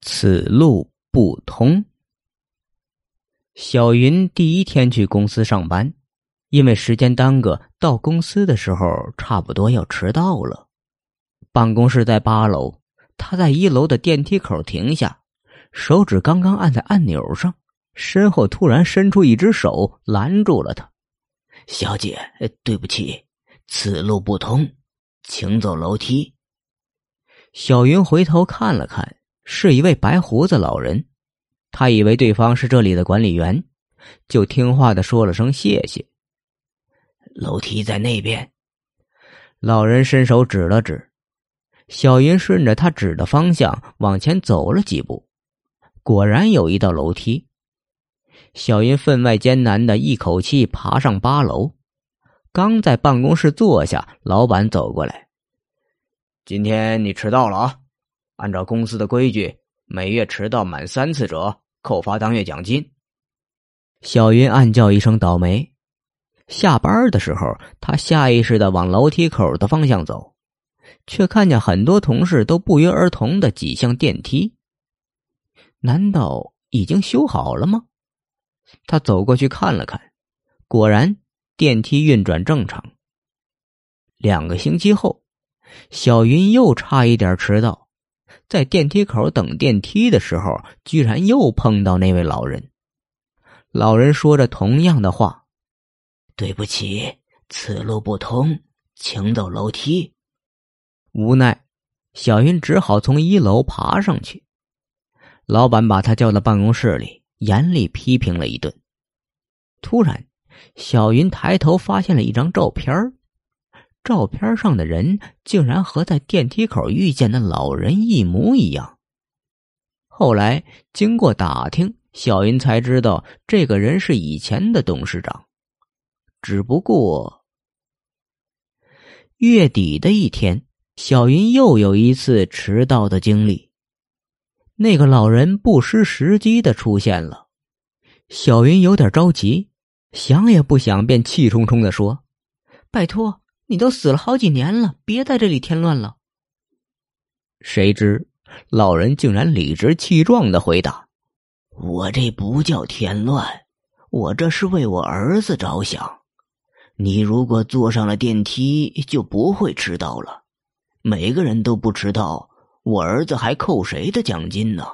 此路不通。小云第一天去公司上班，因为时间耽搁，到公司的时候差不多要迟到了。办公室在八楼，他在一楼的电梯口停下，手指刚刚按在按钮上，身后突然伸出一只手拦住了他。小姐，对不起，此路不通，请走楼梯。小云回头看了看，是一位白胡子老人。他以为对方是这里的管理员，就听话的说了声谢谢。楼梯在那边。老人伸手指了指，小云顺着他指的方向往前走了几步，果然有一道楼梯。小云分外艰难的一口气爬上八楼，刚在办公室坐下，老板走过来：“今天你迟到了啊！按照公司的规矩，每月迟到满三次者扣发当月奖金。”小云暗叫一声倒霉。下班的时候，他下意识的往楼梯口的方向走，却看见很多同事都不约而同的挤向电梯。难道已经修好了吗？他走过去看了看，果然电梯运转正常。两个星期后，小云又差一点迟到，在电梯口等电梯的时候，居然又碰到那位老人。老人说着同样的话：“对不起，此路不通，请走楼梯。”无奈，小云只好从一楼爬上去。老板把他叫到办公室里。严厉批评了一顿。突然，小云抬头发现了一张照片儿照片上的人竟然和在电梯口遇见的老人一模一样。后来经过打听，小云才知道这个人是以前的董事长。只不过，月底的一天，小云又有一次迟到的经历。那个老人不失时机的出现了，小云有点着急，想也不想便气冲冲的说：“拜托，你都死了好几年了，别在这里添乱了。”谁知老人竟然理直气壮的回答：“我这不叫添乱，我这是为我儿子着想。你如果坐上了电梯，就不会迟到了。每个人都不迟到。”我儿子还扣谁的奖金呢？